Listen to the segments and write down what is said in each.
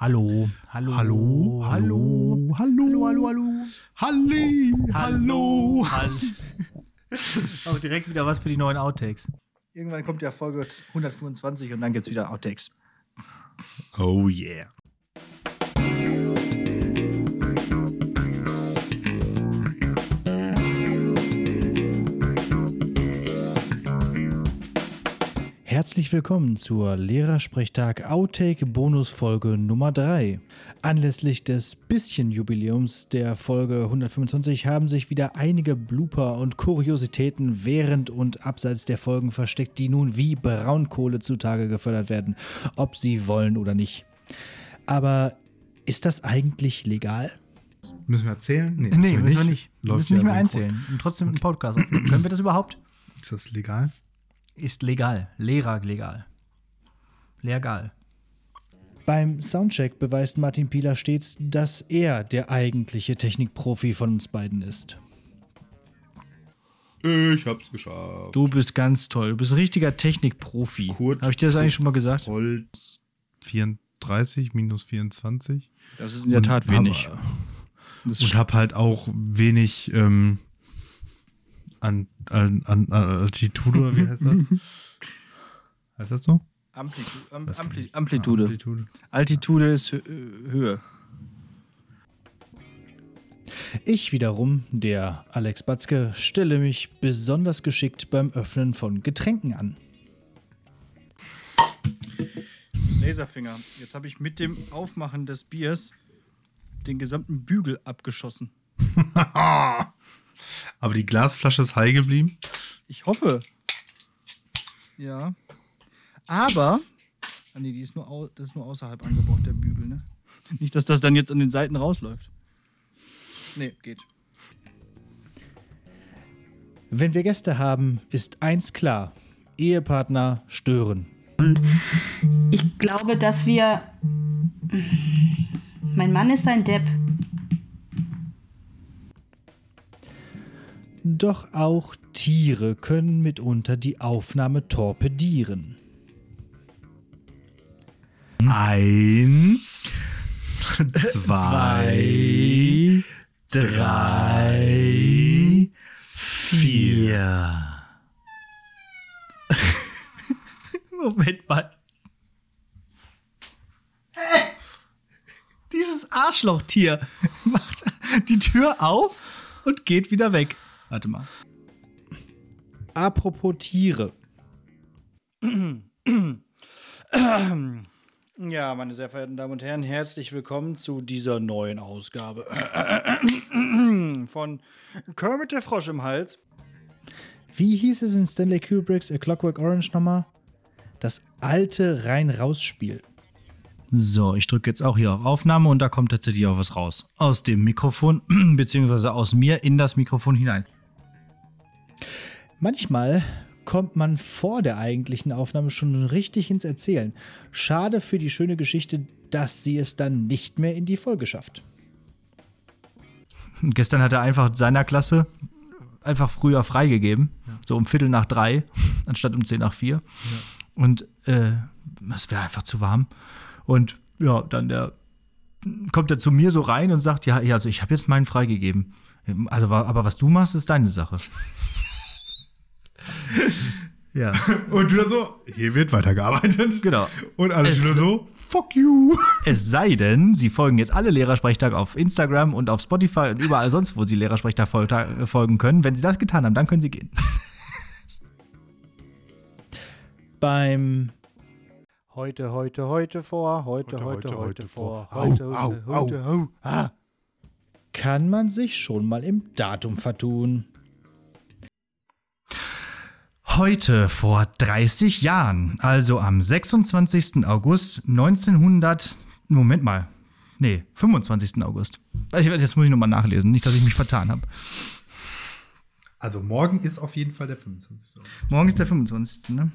Hallo, hallo, Hallo, hallo, hallo, hallo, hallo, hallo. Halli, hallo. Hallo. Auch direkt wieder was für die neuen Outtakes. Irgendwann kommt ja Folge 125 und dann gibt's wieder Outtakes. Oh yeah. Herzlich willkommen zur Lehrersprechtag Outtake Bonusfolge Nummer 3. Anlässlich des bisschen-Jubiläums der Folge 125 haben sich wieder einige Blooper und Kuriositäten während und abseits der Folgen versteckt, die nun wie Braunkohle zutage gefördert werden, ob sie wollen oder nicht. Aber ist das eigentlich legal? Müssen wir erzählen? Nee, müssen wir nicht. Wir Läuft müssen nicht mehr einzählen und trotzdem einen Podcast aufnehmen. Können wir das überhaupt? Ist das legal? Ist legal. Lehrer legal. Legal. Beim Soundcheck beweist Martin Pieler stets, dass er der eigentliche Technikprofi von uns beiden ist. Ich hab's geschafft. Du bist ganz toll. Du bist ein richtiger Technikprofi. Kurt. Habe ich dir das eigentlich schon mal gesagt? Holz 34 minus 24. Das ist in der Tat Und wenig. hab- Das Und hab halt auch wenig ähm, an, an, an, an Altitude, oder wie heißt das? heißt das so? Amplitu Am Ampli Amplitude. Amplitude. Altitude ist Hö Höhe. Ich wiederum, der Alex Batzke, stelle mich besonders geschickt beim Öffnen von Getränken an. Laserfinger. Jetzt habe ich mit dem Aufmachen des Biers den gesamten Bügel abgeschossen. Aber die Glasflasche ist heil geblieben. Ich hoffe. Ja. Aber. Ah, nee, die ist nur, au das ist nur außerhalb angebracht, der Bügel, ne? Nicht, dass das dann jetzt an den Seiten rausläuft. Nee, geht. Wenn wir Gäste haben, ist eins klar: Ehepartner stören. Ich glaube, dass wir. Mein Mann ist ein Depp. Doch auch Tiere können mitunter die Aufnahme torpedieren. Eins, zwei, drei, vier. Moment mal. Dieses Arschlochtier macht die Tür auf und geht wieder weg. Warte mal. Apropos Tiere. Ja, meine sehr verehrten Damen und Herren, herzlich willkommen zu dieser neuen Ausgabe von Kermit der Frosch im Hals. Wie hieß es in Stanley Kubricks A Clockwork Orange nochmal? Das alte Rein-Raus-Spiel. So, ich drücke jetzt auch hier auf Aufnahme und da kommt tatsächlich auch was raus. Aus dem Mikrofon, beziehungsweise aus mir in das Mikrofon hinein. Manchmal kommt man vor der eigentlichen Aufnahme schon richtig ins Erzählen. Schade für die schöne Geschichte, dass sie es dann nicht mehr in die Folge schafft. Und gestern hat er einfach seiner Klasse einfach früher freigegeben. So um Viertel nach drei, anstatt um zehn nach vier. Und äh, es wäre einfach zu warm. Und ja, dann der kommt er zu mir so rein und sagt, ja, ja also ich habe jetzt meinen freigegeben. Also, aber was du machst, ist deine Sache. Ja, Und wieder so, hier wird weitergearbeitet. genau. Und alle Es- Schüler so, fuck you. Es sei denn, Sie folgen jetzt alle Lehrersprechtag auf Instagram und auf Spotify und überall sonst, wo Sie Lehrersprechtag fol- äh, folgen können. Wenn Sie das getan haben, dann können Sie gehen. Beim Heute, heute, heute vor, heute, heute, heute, vor, Au, heute, au, heute, heute, au. Ah. Kann man sich schon mal im Datum vertun. Heute vor 30 Jahren, also am 26. August 1900. Moment mal. Nee, 25. August. Jetzt muss ich nochmal nachlesen, nicht, dass ich mich vertan habe. Also morgen ist auf jeden Fall der 25. August. Morgen ist der 25. Ne?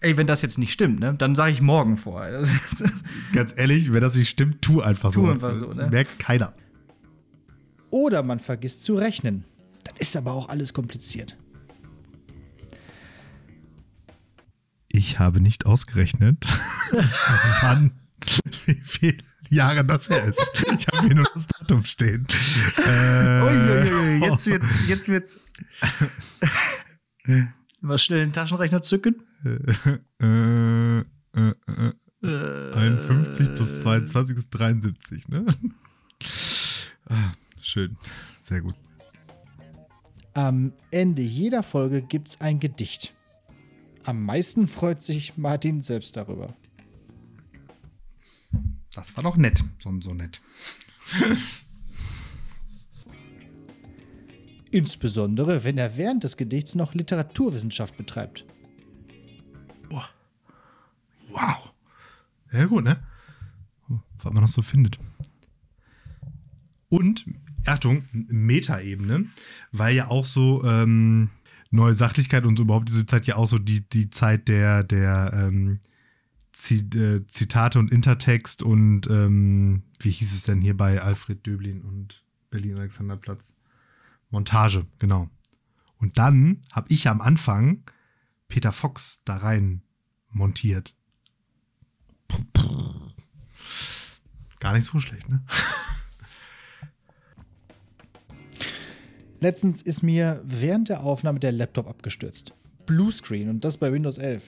Ey, wenn das jetzt nicht stimmt, ne, dann sage ich morgen vor. Ganz ehrlich, wenn das nicht stimmt, tu einfach so. Tu einfach so, ne? Merkt keiner. Oder man vergisst zu rechnen. Ist aber auch alles kompliziert. Ich habe nicht ausgerechnet, wann, wie viele Jahre das her ist. Ich habe hier nur das Datum stehen. Äh, Uiuiui, jetzt wird's, jetzt wird's. Mal schnell den Taschenrechner zücken. äh, äh, äh, 51 plus 22 ist 73, ne? Ah, Schön, sehr gut. Am Ende jeder Folge gibt's ein Gedicht. Am meisten freut sich Martin selbst darüber. Das war doch nett, so, so nett. Insbesondere, wenn er während des Gedichts noch Literaturwissenschaft betreibt. Wow. Ja, gut, ne? Was man noch so findet. Und, Achtung, Metaebene, weil ja auch so ähm, neue Sachlichkeit und so überhaupt diese Zeit ja auch so die, die Zeit der, der ähm, äh, Zitate und Intertext und ähm, wie hieß es denn hier bei Alfred Döblin und Berlin Alexanderplatz? Montage, genau. Und dann habe ich am Anfang Peter Fox da rein montiert. Gar nicht so schlecht, ne? Letztens ist mir während der Aufnahme der Laptop abgestürzt. Bluescreen und das bei Windows 11.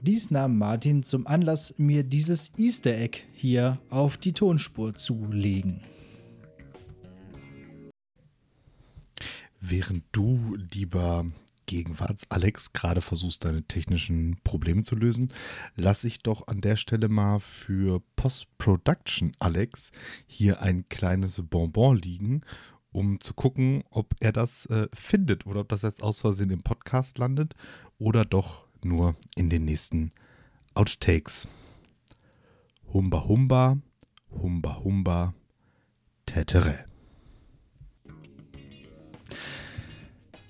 Dies nahm Martin zum Anlass, mir dieses Easter Egg hier auf die Tonspur zu legen. Während du, lieber Gegenwarts-Alex, gerade versuchst, deine technischen Probleme zu lösen, lasse ich doch an der Stelle mal für Post-Production-Alex hier ein kleines Bonbon liegen, um zu gucken, ob er das äh, findet oder ob das jetzt aus Versehen im Podcast landet oder doch nur in den nächsten Outtakes. Humba Humba, Humba Humba, Tätere.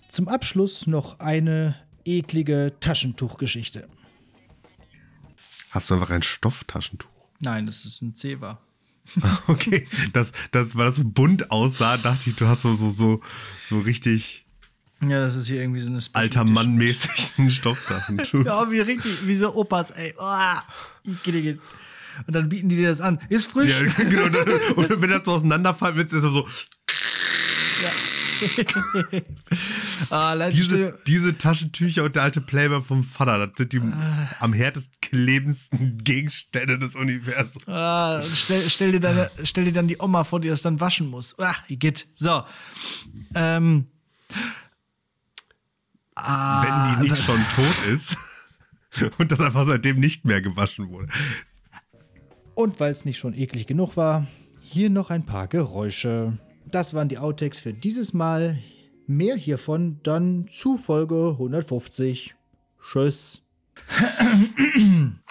Zum Abschluss noch eine eklige Taschentuchgeschichte. Hast du einfach ein Stofftaschentuch? Nein, das ist ein Zewa. Okay, das, das, weil das so bunt aussah, dachte ich, du hast so, so, so, so richtig Ja, das ist hier irgendwie so eine alter Edition. Mann mäßig ein Stofftaschentuch. Ja, wie richtig, wie so Opas, ey. Oh, und dann bieten die dir das an. Ist frisch. Ja, genau. dann- Und wenn das so auseinanderfallen wird, ist das so, ah, diese, diese Taschentücher und der alte Playboy vom Vater, das sind die am härtesten klebendsten Gegenstände des Universums. Ah, stell, stell, dir deine, stell dir dann die Oma vor, die das dann waschen muss. Ach, Igitt. So. Ähm. Ah, Wenn die nicht schon tot ist und das einfach seitdem nicht mehr gewaschen wurde. Und weil es nicht schon eklig genug war, hier noch ein paar Geräusche. Das waren die Outtakes für dieses Mal. Mehr hiervon dann zu Folge 150. Tschüss.